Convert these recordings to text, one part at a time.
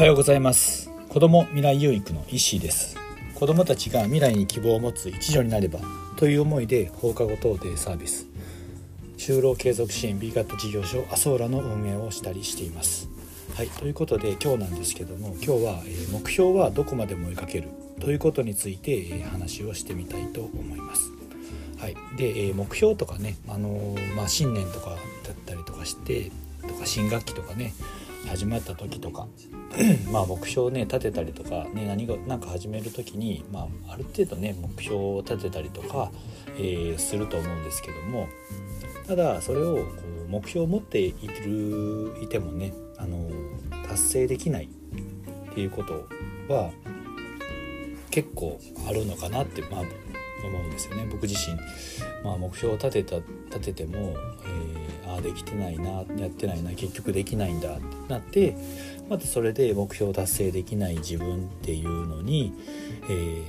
はようございます。子供未来有育の石井です。子供たちが未来に希望を持つ一助になればという思いで放課後等デイサービス。就労継続支援 B 型事業所アソーラの運営をしたりしています。はいということで今日なんですけども今日は、え、目標はどこまでも追いかける。ということについて、え、話をしてみたいと思います。はい、で、え、目標とかね、あの、まあ、新年とかだったりとかしてとか新学期とかね始まった時とか まあ目標をね立てたりとか、ね、何が何か始める時に、まあ、ある程度ね目標を立てたりとか、えー、すると思うんですけどもただそれをこう目標を持っているいてもねあの達成できないっていうことは結構あるのかなって、まあ、思うんですよね。僕自身、まあ、目標を立てた立てても、えー、あできてないなやってないな結局できないんだってなってまたそれで目標達成できない自分っていうのに、え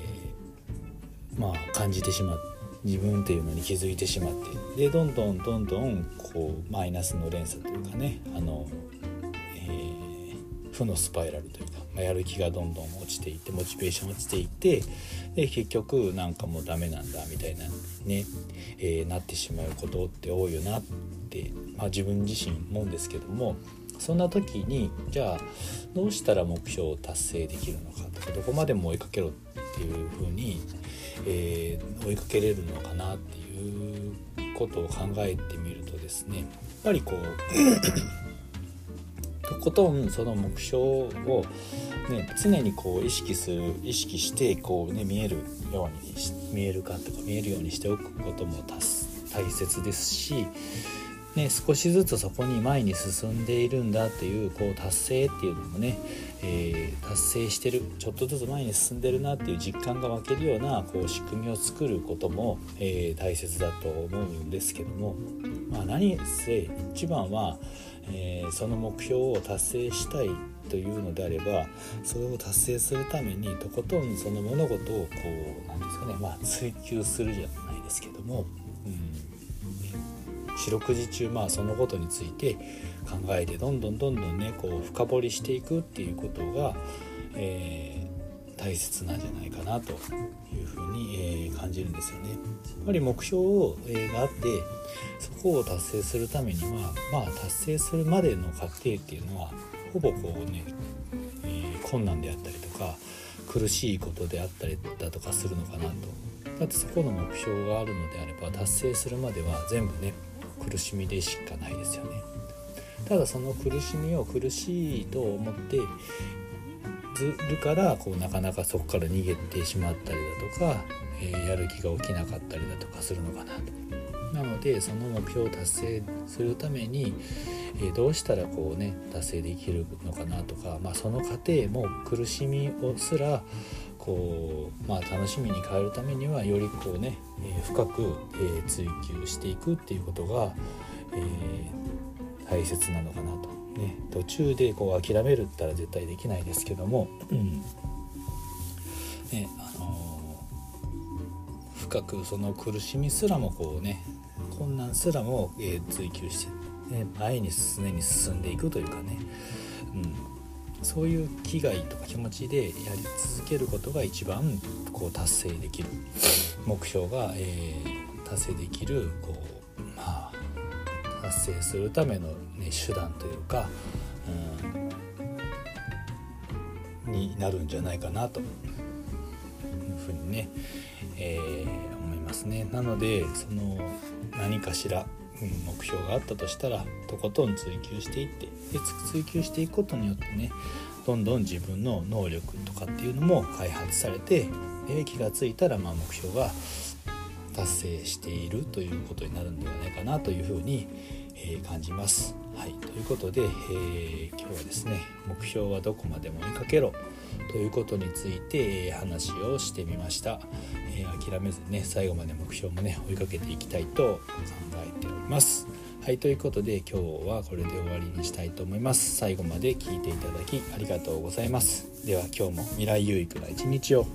ー、まあ感じてしまって自分っていうのに気づいてしまってでどんどんどんどんこうマイナスの連鎖というかねあの、負のスパイラルというか、まあ、やる気がどんどん落ちていってモチベーション落ちていってで結局なんかもうダメなんだみたいなね、えー、なってしまうことって多いよなって、まあ、自分自身思うんですけどもそんな時にじゃあどうしたら目標を達成できるのかとかどこまでも追いかけろっていうふうに、えー、追いかけれるのかなっていうことを考えてみるとですねやっぱりこうとことんその目標を、ね、常にこう意識する意識してこう、ね、見えるように見えるかとか見えるようにしておくことも大切ですしね、少しずつそこに前に進んでいるんだっていうこう達成っていうのもね、えー、達成してるちょっとずつ前に進んでるなっていう実感が湧けるようなこう仕組みを作ることも、えー、大切だと思うんですけども、まあ、何せ一番は、えー、その目標を達成したいというのであればそれを達成するためにとことんその物事をこうなんですかね、まあ、追求するじゃないですけども。うん四六時中まあそのことについて考えてどんどんどんどんねこう深掘りしていくっていうことが、えー、大切なんじゃないかなというふうに、えー、感じるんですよね。やっぱり目標を、えー、があってそこを達成するためにはまあ達成するまでの過程っていうのはほぼこうね、えー、困難であったりとか苦しいことであったりだとかするのかなと。だってそこの目標があるのであれば達成するまでは全部ね苦しみでしかないですよねただその苦しみを苦しいと思ってずるからこうなかなかそこから逃げてしまったりだとか、えー、やる気が起きなかったりだとかするのかなと。なのでその目標を達成するために、えー、どうしたらこうね達成できるのかなとか、まあ、その過程も苦しみをすらこう、まあ、楽しみに変えるためにはよりこうね、えー、深く、えー、追求していくっていうことが、えー、大切なのかなと。ね、途中でこう諦めるったら絶対できないですけども、うんねあの深くその苦しみすらもこうね困難すらも、え追求して、ね、前に常に進んでいくというかね、うん、そういう気概とか気持ちでやり続けることが一番こう達成できる目標が、えー、達成できるこうまあ達成するための、ね、手段というか、うん、になるんじゃないかなというふうにね、えー、思いますね。なのでその何かしら目標があったとしたらとことん追求していってで追求していくことによってねどんどん自分の能力とかっていうのも開発されてで気が付いたらま目標が達成しているということになるんではないかなというふうに、えー、感じます。はい、ということで、えー、今日はですね目標はどこまでも追いかけろ。ということについて、えー、話をしてみました、え諦めずね最後まで目標もね追いかけていきたいと考えております。はい。ということで今日はこれで終わりにしたいと思います。最後まで聞いていただきありがとうございます。では今日も未来有益な一日を。